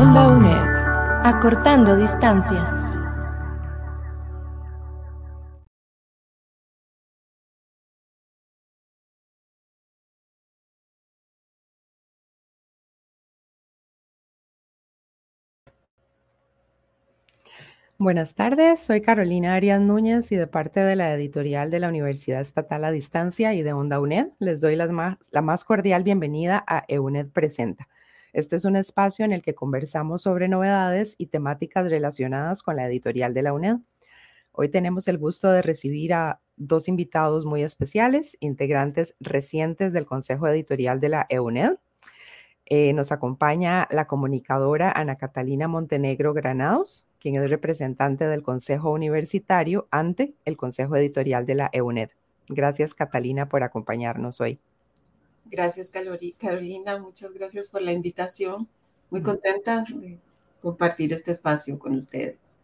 Onda UNED. Acortando distancias. Buenas tardes, soy Carolina Arias Núñez y de parte de la editorial de la Universidad Estatal a Distancia y de Onda UNED les doy más, la más cordial bienvenida a EUNED Presenta. Este es un espacio en el que conversamos sobre novedades y temáticas relacionadas con la editorial de la UNED. Hoy tenemos el gusto de recibir a dos invitados muy especiales, integrantes recientes del Consejo Editorial de la EUNED. Eh, nos acompaña la comunicadora Ana Catalina Montenegro Granados, quien es representante del Consejo Universitario ante el Consejo Editorial de la EUNED. Gracias, Catalina, por acompañarnos hoy. Gracias, Carolina. Muchas gracias por la invitación. Muy contenta de compartir este espacio con ustedes.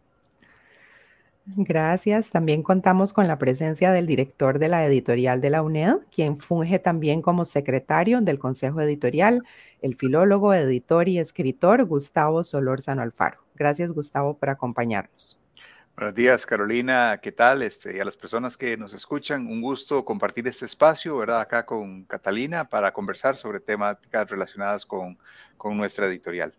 Gracias. También contamos con la presencia del director de la editorial de la UNED, quien funge también como secretario del Consejo Editorial, el filólogo, editor y escritor Gustavo Solórzano Alfaro. Gracias, Gustavo, por acompañarnos. Buenos días, Carolina. ¿Qué tal? Este, y a las personas que nos escuchan, un gusto compartir este espacio, ¿verdad? Acá con Catalina para conversar sobre temáticas relacionadas con, con nuestra editorial.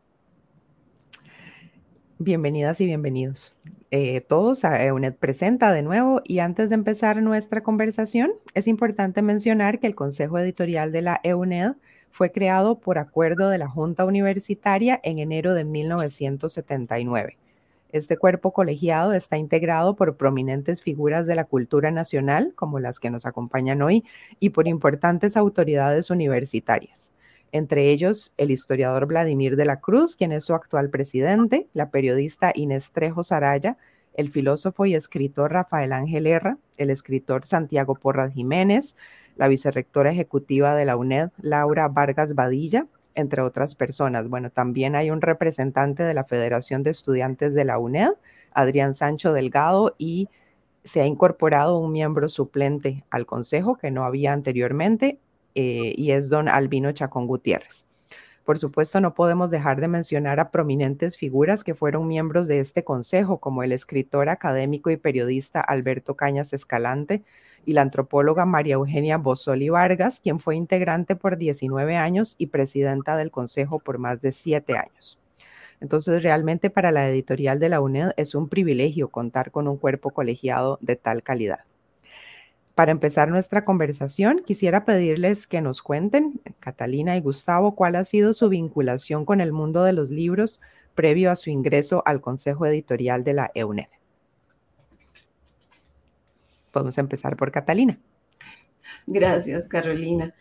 Bienvenidas y bienvenidos eh, todos a EUNED Presenta de nuevo. Y antes de empezar nuestra conversación, es importante mencionar que el Consejo Editorial de la EUNED fue creado por acuerdo de la Junta Universitaria en enero de 1979. Este cuerpo colegiado está integrado por prominentes figuras de la cultura nacional, como las que nos acompañan hoy, y por importantes autoridades universitarias. Entre ellos, el historiador Vladimir de la Cruz, quien es su actual presidente, la periodista Inés Trejo Saraya, el filósofo y escritor Rafael Ángel Herra, el escritor Santiago Porras Jiménez, la vicerrectora ejecutiva de la UNED, Laura Vargas Badilla, entre otras personas. Bueno, también hay un representante de la Federación de Estudiantes de la UNED, Adrián Sancho Delgado, y se ha incorporado un miembro suplente al Consejo que no había anteriormente, eh, y es don Albino Chacón Gutiérrez. Por supuesto, no podemos dejar de mencionar a prominentes figuras que fueron miembros de este consejo, como el escritor académico y periodista Alberto Cañas Escalante, y la antropóloga María Eugenia Bosoli Vargas, quien fue integrante por 19 años y presidenta del Consejo por más de 7 años. Entonces, realmente para la editorial de la UNED es un privilegio contar con un cuerpo colegiado de tal calidad. Para empezar nuestra conversación, quisiera pedirles que nos cuenten, Catalina y Gustavo, cuál ha sido su vinculación con el mundo de los libros previo a su ingreso al Consejo Editorial de la EUNED. Podemos empezar por Catalina. Gracias, Carolina.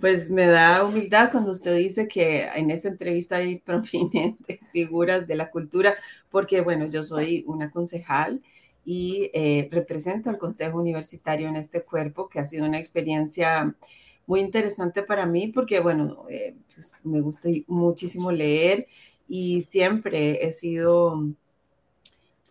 Pues me da humildad cuando usted dice que en esta entrevista hay prominentes figuras de la cultura, porque bueno, yo soy una concejal y eh, represento al Consejo Universitario en este cuerpo, que ha sido una experiencia muy interesante para mí, porque bueno, eh, pues, me gusta muchísimo leer y siempre he sido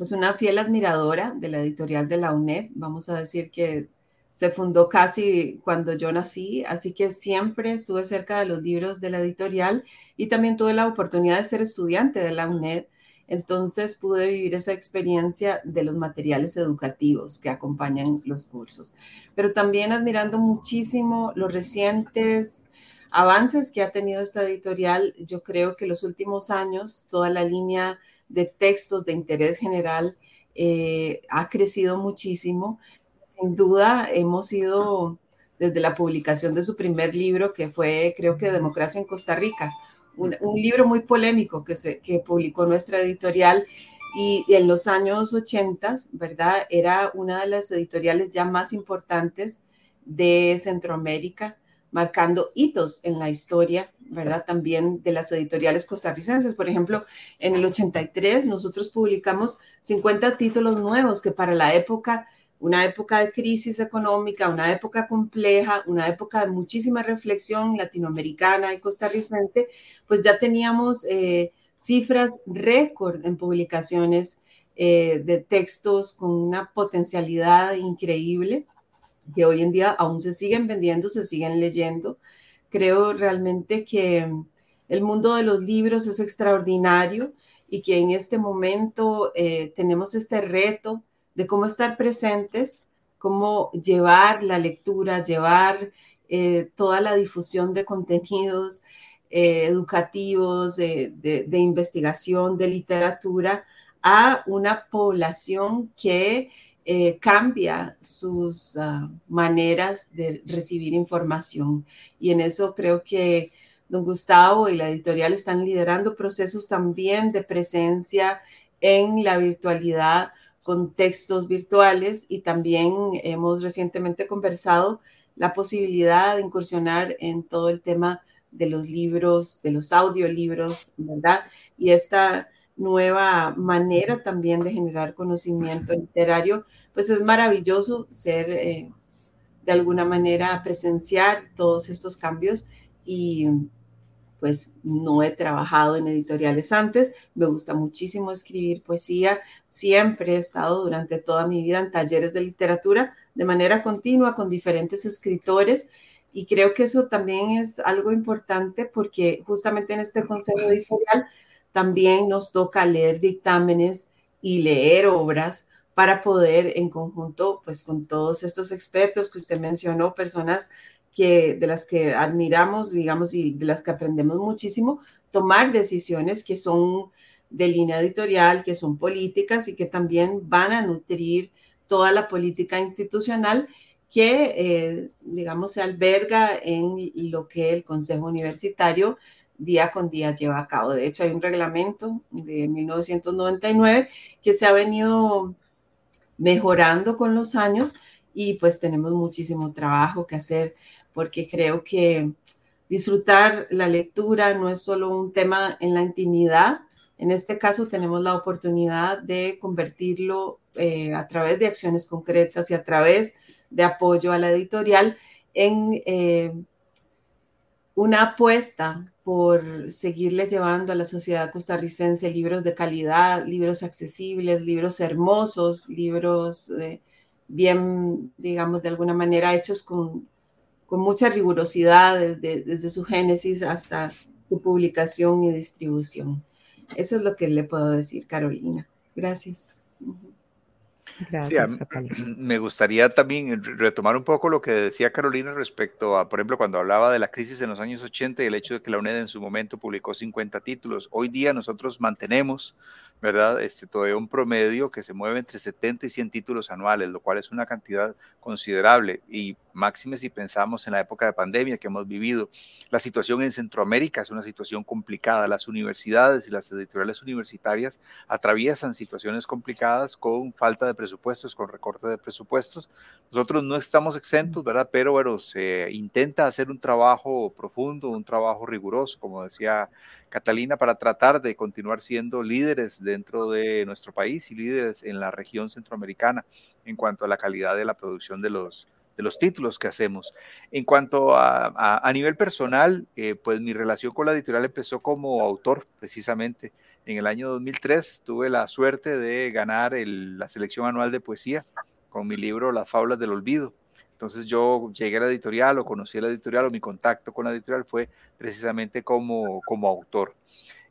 pues una fiel admiradora de la editorial de la UNED. Vamos a decir que se fundó casi cuando yo nací, así que siempre estuve cerca de los libros de la editorial y también tuve la oportunidad de ser estudiante de la UNED. Entonces pude vivir esa experiencia de los materiales educativos que acompañan los cursos, pero también admirando muchísimo los recientes avances que ha tenido esta editorial. Yo creo que los últimos años, toda la línea de textos de interés general eh, ha crecido muchísimo. Sin duda, hemos ido desde la publicación de su primer libro, que fue, creo que, Democracia en Costa Rica, un, libro muy polémico que, se, que publicó nuestra editorial y, en los años 80, ¿verdad? Era una de las editoriales ya más importantes de Centroamérica, marcando hitos en la historia ¿verdad? También de las editoriales costarricenses. Por ejemplo, en el 83 nosotros publicamos 50 títulos nuevos que para la época, una época de crisis económica, una época compleja, una época de muchísima reflexión latinoamericana y costarricense, pues ya teníamos eh, cifras récord en publicaciones eh, de textos con una potencialidad increíble que hoy en día aún se siguen vendiendo, se siguen leyendo. Creo realmente que el mundo de los libros es extraordinario y que en este momento eh, tenemos este reto de cómo estar presentes, cómo llevar la lectura, llevar eh, toda la difusión de contenidos eh, educativos, de, de, investigación, de literatura a una población que eh, cambia sus ah, maneras de recibir información. Y en eso creo que don Gustavo y la editorial están liderando procesos también de presencia en la virtualidad con textos virtuales y también hemos recientemente conversado la posibilidad de incursionar en todo el tema de los libros, de los audiolibros, ¿verdad? Y esta nueva manera también de generar conocimiento literario, pues es maravilloso ser eh, de alguna manera presenciar todos estos cambios y pues no he trabajado en editoriales antes, me gusta muchísimo escribir poesía, siempre he estado durante toda mi vida en talleres de literatura de manera continua con diferentes escritores y creo que eso también es algo importante porque justamente en este consejo editorial también nos toca leer dictámenes y leer obras para poder en conjunto, pues con todos estos expertos que usted mencionó, personas que de las que admiramos, digamos, y de las que aprendemos muchísimo, tomar decisiones que son de línea editorial, que son políticas y que también van a nutrir toda la política institucional que, eh, digamos, se alberga en lo que el Consejo Universitario día con día lleva a cabo. De hecho, hay un reglamento de 1999 que se ha venido mejorando con los años y pues tenemos muchísimo trabajo que hacer porque creo que disfrutar la lectura no es solo un tema en la intimidad. En este caso tenemos la oportunidad de convertirlo eh, a través de acciones concretas y a través de apoyo a la editorial en eh, una apuesta por seguirle llevando a la sociedad costarricense libros de calidad, libros accesibles, libros hermosos, libros eh, bien, digamos, de alguna manera hechos con, con mucha rigurosidad desde su génesis hasta su publicación y distribución. Eso es lo que le puedo decir, Carolina. Gracias. Gracias, Me gustaría también retomar un poco lo que decía Carolina respecto a, por ejemplo, cuando hablaba de la crisis en los años 80 y el hecho de que la UNED en su momento publicó 50 títulos. Hoy día nosotros mantenemos ¿verdad? Este, todavía un promedio que se mueve entre 70 y 100 títulos anuales, lo cual es una cantidad considerable y máxime si pensamos en la época de pandemia que hemos vivido. La situación en Centroamérica es una situación complicada. Las universidades y las editoriales universitarias atraviesan situaciones complicadas con falta de presupuestos, con recorte de presupuestos. Nosotros no estamos exentos, ¿verdad? Pero bueno, se intenta hacer un trabajo profundo, un trabajo riguroso, como decía Catalina, para tratar de continuar siendo líderes dentro de nuestro país y líderes en la región centroamericana en cuanto a la calidad de la producción de los, de los títulos que hacemos. En cuanto a, a, nivel personal, eh, pues mi relación con la editorial empezó como autor, precisamente. En el año 2003 tuve la suerte de ganar la selección anual de poesía con mi libro Las Fábulas del Olvido. Entonces yo llegué a la editorial o conocí a la editorial o mi contacto con la editorial fue precisamente como, como autor.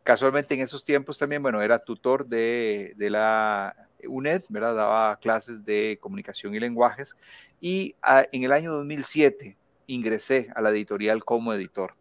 Casualmente en esos tiempos también, bueno, era tutor de, de la UNED, ¿verdad? Daba clases de comunicación y lenguajes y ah, en el año 2007 ingresé a la editorial como editor.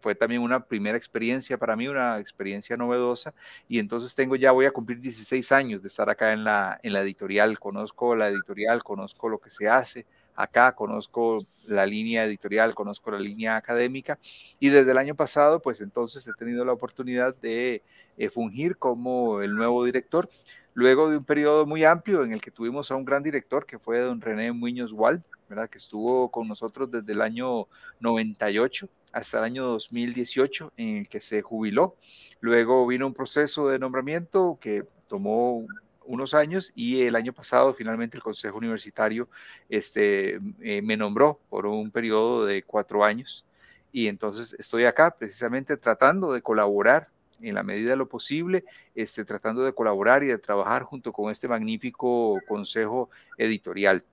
Fue también una primera experiencia para mí, una experiencia novedosa y entonces tengo ya, voy a cumplir 16 años de estar acá en la, en la editorial, conozco la editorial, conozco lo que se hace, acá, conozco la línea editorial, conozco la línea académica y desde el año pasado, pues entonces he tenido la oportunidad de eh, fungir como el nuevo director, luego de un periodo muy amplio en el que tuvimos a un gran director que fue don René Muñoz Wall, ¿verdad? que estuvo con nosotros desde el año 98 hasta el año 2018 en el que se jubiló. Luego vino un proceso de nombramiento que tomó unos años y el año pasado finalmente el Consejo Universitario este, eh, me nombró por un periodo de cuatro años y entonces estoy acá precisamente tratando de colaborar en la medida de lo posible, este, tratando de colaborar y de trabajar junto con este magnífico consejo editorial.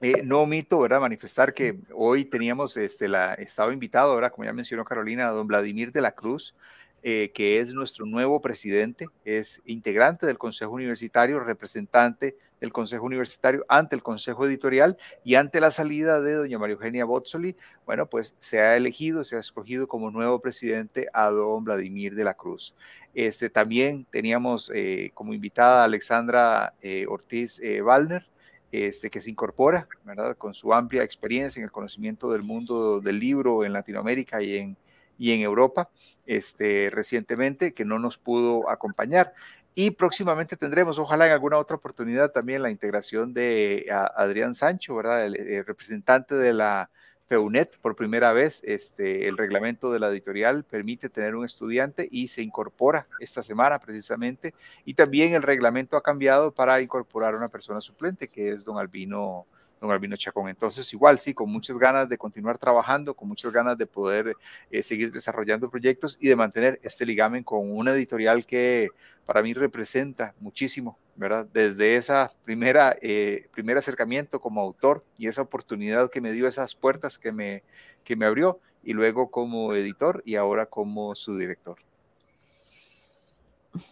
Eh, no omito, ¿verdad? Manifestar que hoy teníamos, este, la, estaba invitado, ¿verdad? Como ya mencionó Carolina, a don Vladimir de la Cruz, eh, que es nuestro nuevo presidente, es integrante del Consejo Universitario, representante del Consejo Universitario ante el Consejo Editorial y ante la salida de doña María Eugenia Botzoli, bueno, pues se ha elegido, se ha escogido como nuevo presidente a don Vladimir de la Cruz. Este, también teníamos eh, como invitada a Alexandra eh, Ortiz Wallner, este, que se incorpora, ¿verdad? Con su amplia experiencia en el conocimiento del mundo del libro en Latinoamérica y en, y en Europa este, recientemente, que no nos pudo acompañar. Y próximamente tendremos, ojalá en alguna otra oportunidad, también la integración de Adrián Sancho, ¿verdad? El, representante de la FEUNET por primera vez. Este, el reglamento de la editorial permite tener un estudiante y se incorpora esta semana precisamente. Y también el reglamento ha cambiado para incorporar a una persona suplente, que es don Albino don Albino Chacón. Entonces, igual, sí, con muchas ganas de continuar trabajando, con muchas ganas de poder eh, seguir desarrollando proyectos y de mantener este ligamen con una editorial que para mí representa muchísimo, ¿verdad? Desde esa primera, eh, primer acercamiento como autor y esa oportunidad que me dio, esas puertas que me, que me abrió, y luego como editor y ahora como su director.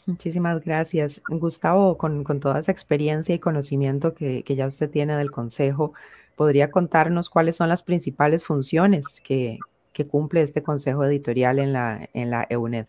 Muchísimas gracias. Gustavo, con, toda esa experiencia y conocimiento que, ya usted tiene del Consejo, ¿podría contarnos cuáles son las principales funciones que, cumple este Consejo Editorial en la, en la EUNED?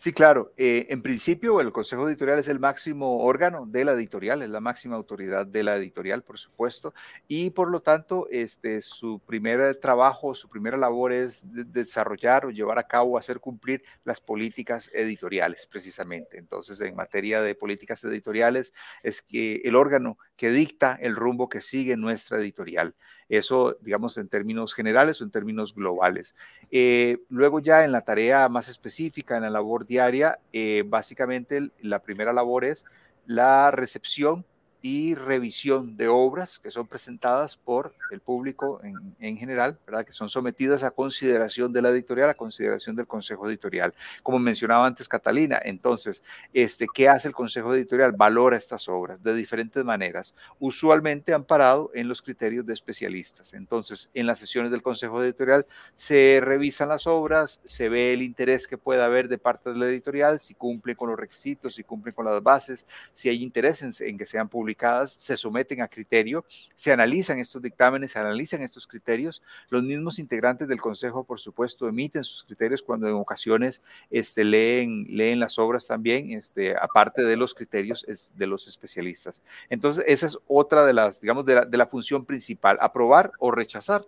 Sí, claro. Eh, en principio, el Consejo Editorial es el máximo órgano de la editorial, es la máxima autoridad de la editorial, por supuesto, y por lo tanto, este, su primer trabajo, su primera labor es desarrollar o llevar a cabo, hacer cumplir las políticas editoriales, precisamente. Entonces, en materia de políticas editoriales, es que el órgano que dicta el rumbo que sigue nuestra editorial. Eso, digamos, en términos generales o en términos globales. Eh, luego ya en la tarea más específica, en la labor diaria, eh, básicamente la primera labor es la recepción y revisión de obras que son presentadas por el público en, general, ¿verdad? que son sometidas a consideración de la editorial, a consideración del Consejo Editorial. Como mencionaba antes Catalina, entonces, este, ¿qué hace el Consejo Editorial? Valora estas obras de diferentes maneras, usualmente amparado en los criterios de especialistas. Entonces, en las sesiones del Consejo Editorial se revisan las obras, se ve el interés que pueda haber de parte de la editorial, si cumplen con los requisitos, si cumplen con las bases, si hay interés en, en que sean publicadas se someten a criterio, se analizan estos dictámenes, se analizan estos criterios. Los mismos integrantes del Consejo, por supuesto, emiten sus criterios cuando en ocasiones este, leen, leen las obras también, este, aparte de los criterios de los especialistas. Entonces, esa es otra de las, digamos, de la, de la función principal, aprobar o rechazar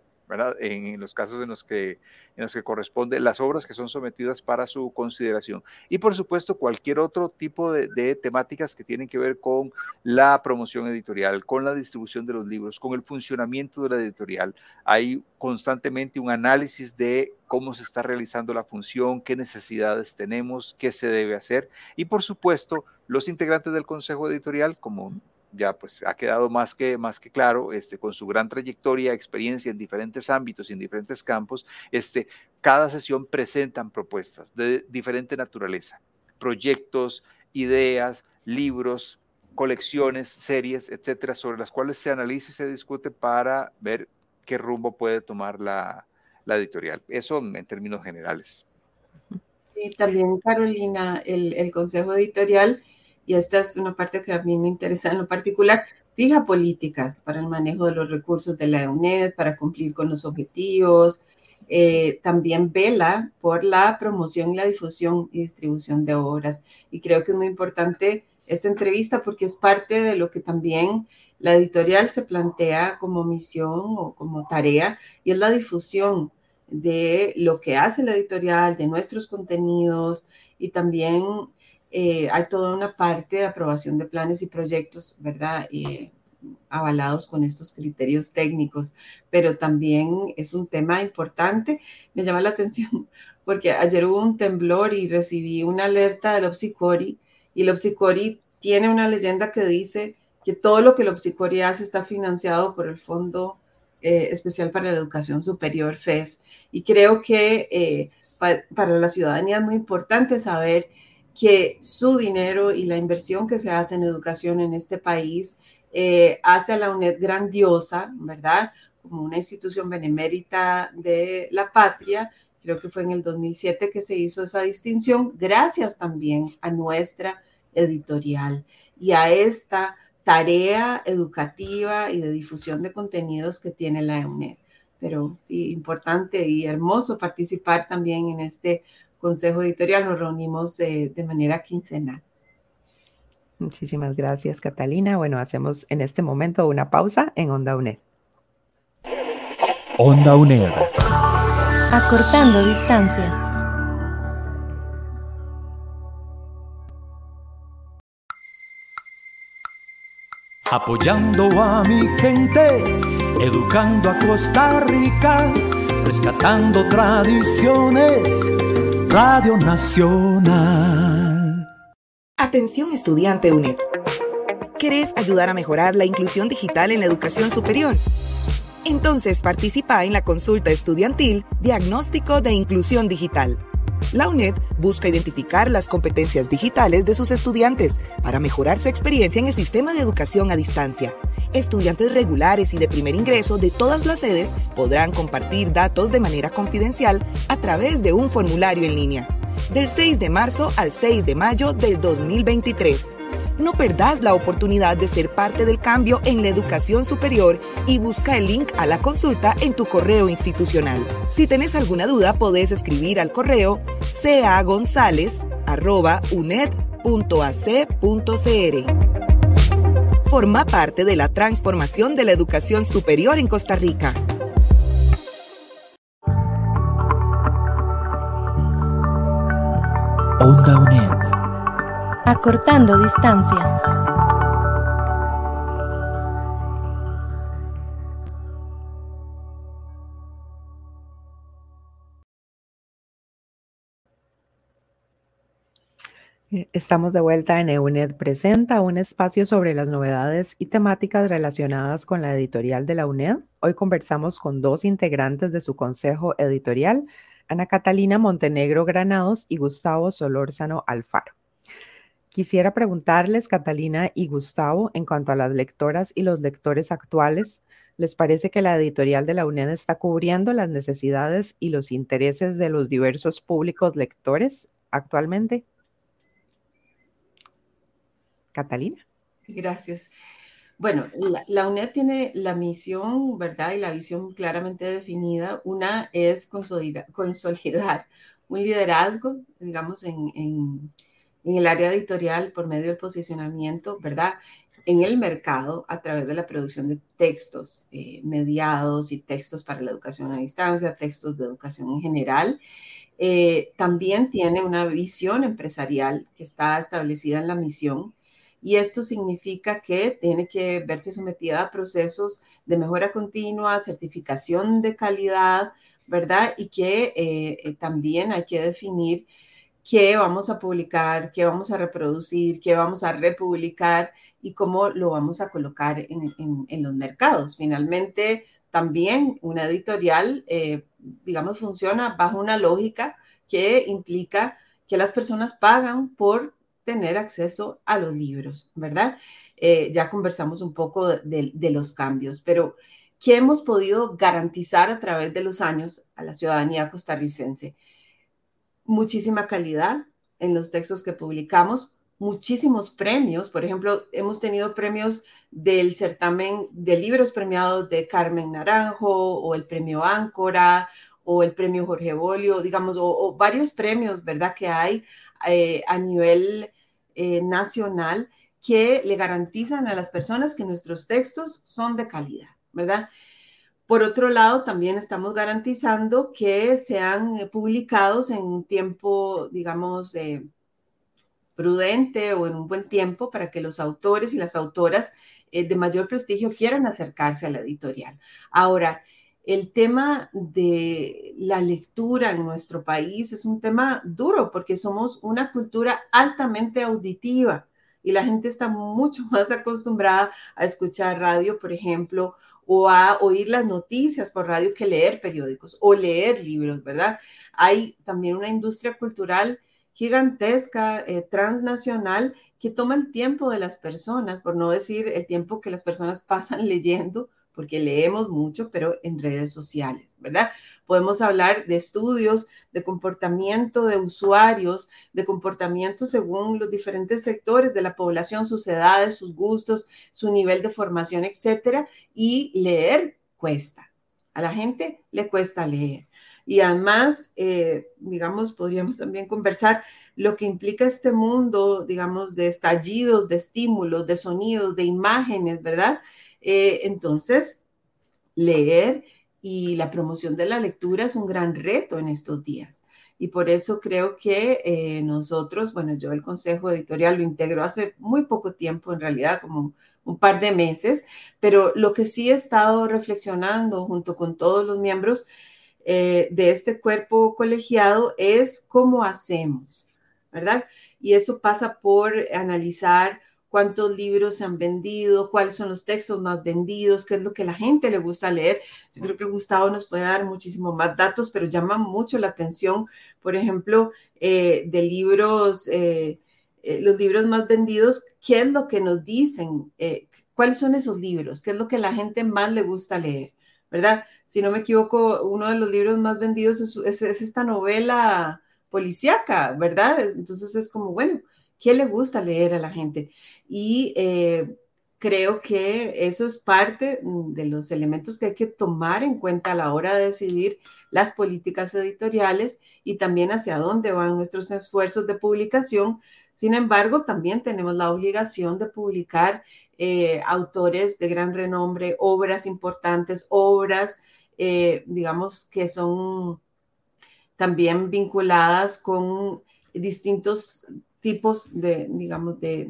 en, los casos en los, que, en los que corresponde las obras que son sometidas para su consideración. Y por supuesto, cualquier otro tipo de, temáticas que tienen que ver con la promoción editorial, con la distribución de los libros, con el funcionamiento de la editorial. Hay constantemente un análisis de cómo se está realizando la función, qué necesidades tenemos, qué se debe hacer. Y por supuesto, los integrantes del Consejo Editorial, como ya pues ha quedado más que, más que claro, este, con su gran trayectoria, experiencia en diferentes ámbitos y en diferentes campos, este, cada sesión presentan propuestas de diferente naturaleza, proyectos, ideas, libros, colecciones, series, etcétera, sobre las cuales se analiza y se discute para ver qué rumbo puede tomar la, editorial. Eso en términos generales. Sí, también Carolina, el Consejo Editorial y esta es una parte que a mí me interesa en lo particular, fija políticas para el manejo de los recursos de la UNED, para cumplir con los objetivos, eh, también vela por la promoción la difusión y distribución de obras. Y creo que es muy importante esta entrevista porque es parte de lo que también la editorial se plantea como misión o como tarea, y es la difusión de lo que hace la editorial, de nuestros contenidos y también eh, hay toda una parte de aprobación de planes y proyectos, ¿verdad? Eh, avalados con estos criterios técnicos, pero también es un tema importante. Me llama la atención porque ayer hubo un temblor y recibí una alerta del Opsicori y el Opsicori tiene una leyenda que dice que todo lo que el Opsicori hace está financiado por el Fondo eh, Especial para la Educación Superior, FES. Y creo que para la ciudadanía es muy importante saber que su dinero y la inversión que se hace en educación en este país eh, hace a la UNED grandiosa, ¿verdad? Como una institución benemérita de la patria. Creo que fue en el 2007 que se hizo esa distinción, gracias también a nuestra editorial y a esta tarea educativa y de difusión de contenidos que tiene la UNED. Pero sí, importante y hermoso participar también en este consejo editorial. Nos reunimos eh, de manera quincenal. Muchísimas gracias, Catalina. Bueno, hacemos en este momento una pausa en Onda UNED. Onda UNED. Acortando distancias. Apoyando a mi gente, educando a Costa Rica, rescatando tradiciones. Radio Nacional. Atención estudiante UNED. ¿Querés ayudar a mejorar la inclusión digital en la educación superior? Entonces participa en la consulta estudiantil Diagnóstico de Inclusión Digital. La UNED busca identificar las competencias digitales de sus estudiantes para mejorar su experiencia en el sistema de educación a distancia. Estudiantes regulares y de primer ingreso de todas las sedes podrán compartir datos de manera confidencial a través de un formulario en línea del 6 de marzo al 6 de mayo del 2023. No perdás la oportunidad de ser parte del cambio en la educación superior y busca el link a la consulta en tu correo institucional. Si tenés alguna duda, podés escribir al correo cagonzalez.uned.ac.cr. Forma parte de la transformación de la educación superior en Costa Rica. Onda UNED. Acortando distancias. Estamos de vuelta en EUNED Presenta, un espacio sobre las novedades y temáticas relacionadas con la editorial de la UNED. Hoy conversamos con dos integrantes de su consejo editorial, Ana Catalina Montenegro Granados y Gustavo Solórzano Alfaro. Quisiera preguntarles, Catalina y Gustavo, en cuanto a las lectoras y los lectores actuales, ¿les parece que la editorial de la UNED está cubriendo las necesidades y los intereses de los diversos públicos lectores actualmente? Catalina. Gracias. Bueno, la, UNED tiene la misión, ¿verdad? Y la visión claramente definida. Una es consolidar, un liderazgo, digamos, en, el área editorial por medio del posicionamiento, ¿verdad? En el mercado a través de la producción de textos eh, mediados y textos para la educación a distancia, textos de educación en general. Eh, también tiene una visión empresarial que está establecida en la misión y esto significa que tiene que verse sometida a procesos de mejora continua, certificación de calidad, ¿verdad? Y que eh, también hay que definir qué vamos a publicar, qué vamos a reproducir, qué vamos a republicar y cómo lo vamos a colocar en, los mercados. Finalmente, también una editorial, eh, digamos, funciona bajo una lógica que implica que las personas pagan por tener acceso a los libros, ¿verdad? Eh, ya conversamos un poco de, los cambios, pero ¿qué hemos podido garantizar a través de los años a la ciudadanía costarricense? Muchísima calidad en los textos que publicamos, muchísimos premios. Por ejemplo, hemos tenido premios del certamen de libros premiados de Carmen Naranjo o el premio Áncora o el premio Jorge Bolio, digamos, o, varios premios, ¿verdad? Que hay eh, a nivel eh, nacional que le garantizan a las personas que nuestros textos son de calidad, ¿verdad? Por otro lado, también estamos garantizando que sean publicados en tiempo, digamos, prudente o en un buen tiempo para que los autores y las autoras eh, de mayor prestigio quieran acercarse a la editorial. Ahora, el tema de la lectura en nuestro país es un tema duro porque somos una cultura altamente auditiva y la gente está mucho más acostumbrada a escuchar radio, por ejemplo, o a oír las noticias por radio que leer periódicos o leer libros, ¿verdad? Hay también una industria cultural gigantesca, eh, transnacional, que toma el tiempo de las personas, por no decir el tiempo que las personas pasan leyendo, porque leemos mucho, pero en redes sociales, ¿verdad? Podemos hablar de estudios de comportamiento de usuarios, de comportamiento según los diferentes sectores de la población, sus edades, sus gustos, su nivel de formación, etcétera, y leer cuesta. A la gente le cuesta leer. Y además, eh, digamos, podríamos también conversar lo que implica este mundo, digamos, de estallidos, de estímulos, de sonidos, de imágenes, ¿verdad? Eh, entonces, leer y la promoción de la lectura es un gran reto en estos días. Y por eso creo que eh, nosotros, bueno, yo el Consejo Editorial lo integro hace muy poco tiempo, en realidad como un par de meses, pero lo que sí he estado reflexionando junto con todos los miembros eh, de este cuerpo colegiado es cómo hacemos, ¿verdad? Y eso pasa por analizar cuántos libros se han vendido, cuáles son los textos más vendidos, qué es lo que la gente le gusta leer. Yo creo que Gustavo nos puede dar muchísimo más datos, pero llama mucho la atención, por ejemplo, eh, de libros, eh, eh, los libros más vendidos, qué es lo que nos dicen, cuáles son esos libros, qué es lo que la gente más le gusta leer, ¿verdad? Si no me equivoco, uno de los libros más vendidos es, es esta novela policíaca, ¿verdad? Entonces es como, bueno, ¿Qué le gusta leer a la gente? Y eh, creo que eso es parte mm, de los elementos que hay que tomar en cuenta a la hora de decidir las políticas editoriales y también hacia dónde van nuestros esfuerzos de publicación. Sin embargo, también tenemos la obligación de publicar eh, autores de gran renombre, obras importantes, obras, eh, digamos, que son también vinculadas con distintos tipos de, digamos, de,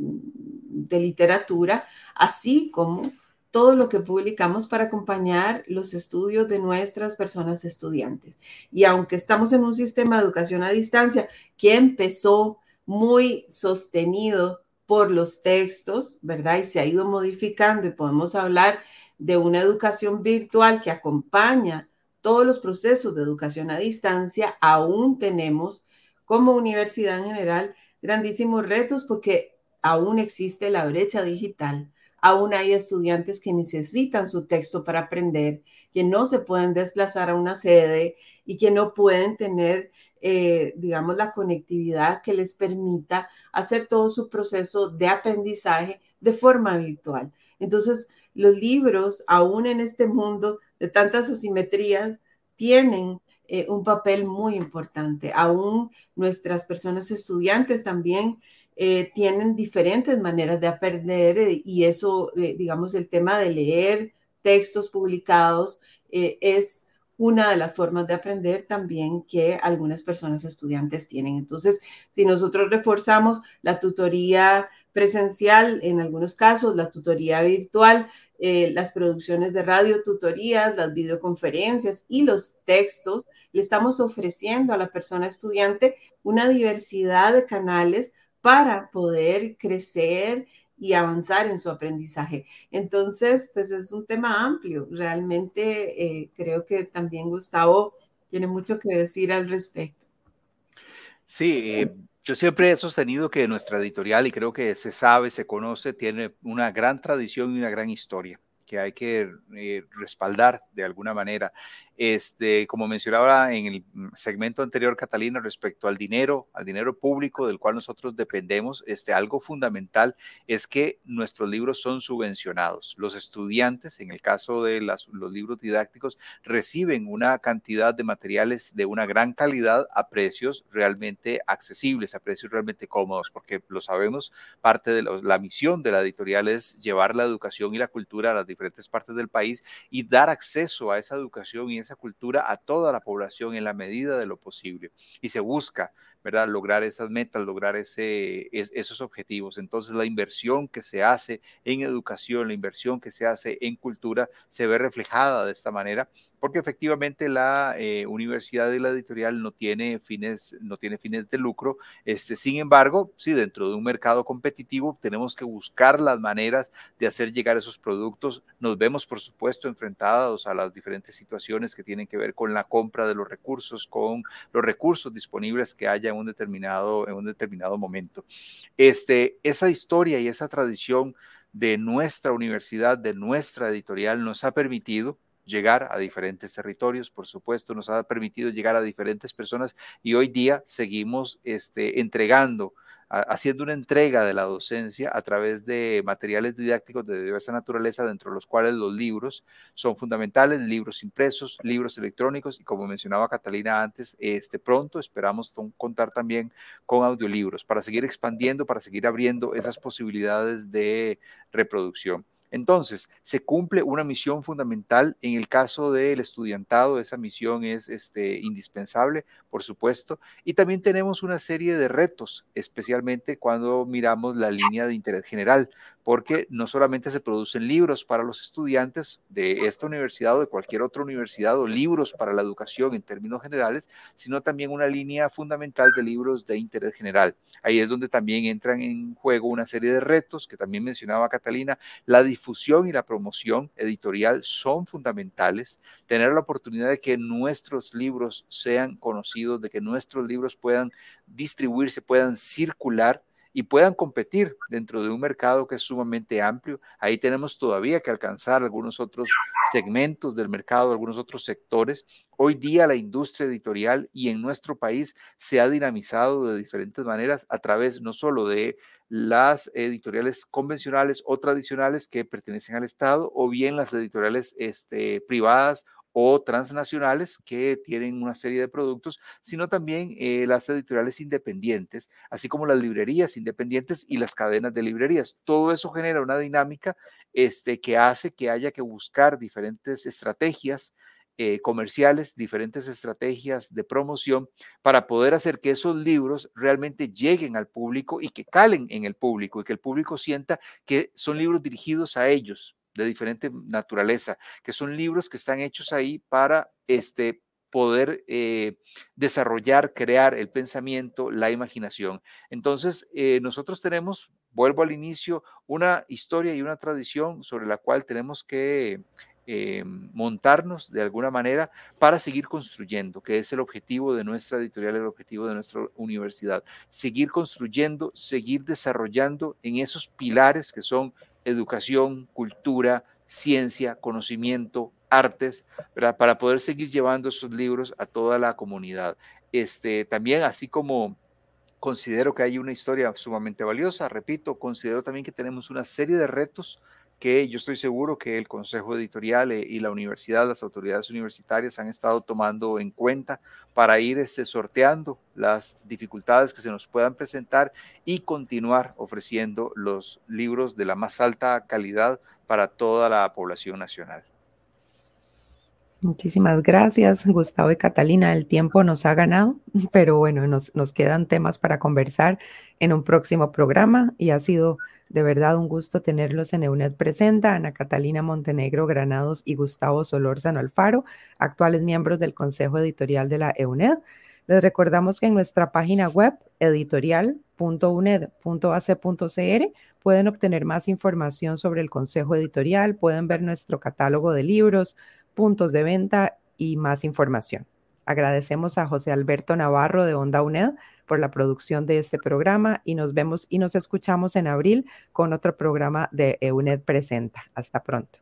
literatura, así como todo lo que publicamos para acompañar los estudios de nuestras personas estudiantes. Y aunque estamos en un sistema de educación a distancia que empezó muy sostenido por los textos, ¿verdad? Y se ha ido modificando y podemos hablar de una educación virtual que acompaña todos los procesos de educación a distancia, aún tenemos como universidad en general grandísimos retos porque aún existe la brecha digital. Aún hay estudiantes que necesitan su texto para aprender, que no se pueden desplazar a una sede y que no pueden tener, eh, digamos, la conectividad que les permita hacer todo su proceso de aprendizaje de forma virtual. Entonces, los libros, aún en este mundo de tantas asimetrías, tienen eh, un papel muy importante. Aún nuestras personas estudiantes también eh, tienen diferentes maneras de aprender eh, y eso, digamos, el tema de leer textos publicados es una de las formas de aprender también que algunas personas estudiantes tienen. Entonces, si nosotros reforzamos la tutoría presencial, en algunos casos la tutoría virtual, eh, las producciones de radio, tutorías, las videoconferencias y los textos, le estamos ofreciendo a la persona estudiante una diversidad de canales para poder crecer y avanzar en su aprendizaje. Entonces, pues es un tema amplio. Realmente eh, creo que también Gustavo tiene mucho que decir al respecto. Sí, eh, yo siempre he sostenido que nuestra editorial, y creo que se sabe, se conoce, tiene una gran tradición y una gran historia que hay que eh, respaldar de alguna manera. Este, como mencionaba en el segmento anterior, Catalina, respecto al dinero, al dinero público del cual nosotros dependemos, este, algo fundamental es que nuestros libros son subvencionados. Los estudiantes, en el caso de los libros didácticos, reciben una cantidad de materiales de una gran calidad a precios realmente accesibles, a precios realmente cómodos, porque lo sabemos, parte de la misión de la editorial es llevar la educación y la cultura a las diferentes partes del país y dar acceso a esa educación y esa cultura a toda la población en la medida de lo posible. Y se busca ¿verdad? Lograr esas metas, lograr ese, esos objetivos. Entonces, la inversión que se hace en educación, la inversión que se hace en cultura, se ve reflejada de esta manera porque efectivamente la eh, universidad y la editorial no tiene fines, no tiene fines de lucro. Este, sin embargo, sí, dentro de un mercado competitivo tenemos que buscar las maneras de hacer llegar esos productos. Nos vemos, por supuesto, enfrentados a las diferentes situaciones que tienen que ver con la compra de los recursos, con los recursos disponibles que haya en un determinado, en un determinado momento. Este, esa historia y esa tradición de nuestra universidad, de nuestra editorial, nos ha permitido llegar a diferentes territorios, por supuesto, nos ha permitido llegar a diferentes personas y hoy día seguimos este, entregando, haciendo una entrega de la docencia a través de materiales didácticos de diversa naturaleza, dentro de los cuales los libros son fundamentales, libros impresos, libros electrónicos y como mencionaba Catalina antes, este, pronto esperamos contar también con audiolibros para seguir expandiendo, para seguir abriendo esas posibilidades de reproducción. Entonces, se cumple una misión fundamental. En el caso del estudiantado, esa misión es este, indispensable, por supuesto. Y también tenemos una serie de retos, especialmente cuando miramos la línea de interés general, porque no solamente se producen libros para los estudiantes de esta universidad o de cualquier otra universidad o libros para la educación en términos generales, sino también una línea fundamental de libros de interés general. Ahí es donde también entran en juego una serie de retos que también mencionaba Catalina. La difusión y la promoción editorial son fundamentales. Tener la oportunidad de que nuestros libros sean conocidos, de que nuestros libros puedan distribuirse, puedan circular y puedan competir dentro de un mercado que es sumamente amplio. Ahí tenemos todavía que alcanzar algunos otros segmentos del mercado, algunos otros sectores. Hoy día la industria editorial y en nuestro país se ha dinamizado de diferentes maneras a través no solo de las editoriales convencionales o tradicionales que pertenecen al Estado o bien las editoriales este, privadas o transnacionales que tienen una serie de productos, sino también eh, las editoriales independientes, así como las librerías independientes y las cadenas de librerías. Todo eso genera una dinámica este, que hace que haya que buscar diferentes estrategias eh, comerciales, diferentes estrategias de promoción para poder hacer que esos libros realmente lleguen al público y que calen en el público y que el público sienta que son libros dirigidos a ellos, de diferente naturaleza, que son libros que están hechos ahí para este, poder eh, desarrollar, crear el pensamiento, la imaginación. Entonces, eh, nosotros tenemos, vuelvo al inicio, una historia y una tradición sobre la cual tenemos que eh, montarnos de alguna manera para seguir construyendo, que es el objetivo de nuestra editorial, el objetivo de nuestra universidad. Seguir construyendo, seguir desarrollando en esos pilares que son educación, cultura, ciencia, conocimiento, artes, para poder seguir llevando esos libros a toda la comunidad. Este, también, así como considero que hay una historia sumamente valiosa, repito, considero también que tenemos una serie de retos que yo estoy seguro que el Consejo Editorial eh, y la universidad, las autoridades universitarias han estado tomando en cuenta para ir este, sorteando las dificultades que se nos puedan presentar y continuar ofreciendo los libros de la más alta calidad para toda la población nacional. Muchísimas gracias, Gustavo y Catalina. El tiempo nos ha ganado, pero bueno, nos, nos quedan temas para conversar en un próximo programa y ha sido de verdad un gusto tenerlos en EUNED Presenta, Ana Catalina Montenegro Granados y Gustavo Solórzano Alfaro, actuales miembros del Consejo Editorial de la EUNED. Les recordamos que en nuestra página web editorial.uned.ac.cr pueden obtener más información sobre el Consejo Editorial, pueden ver nuestro catálogo de libros, puntos de venta y más información. Agradecemos a José Alberto Navarro de Onda UNED por la producción de este programa y nos vemos y nos escuchamos en abril con otro programa de EUNED Presenta. Hasta pronto.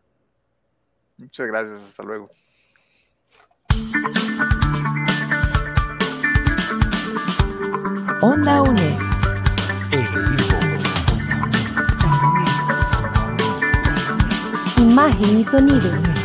Muchas gracias, hasta luego. Onda UNED. Imagen y sonido,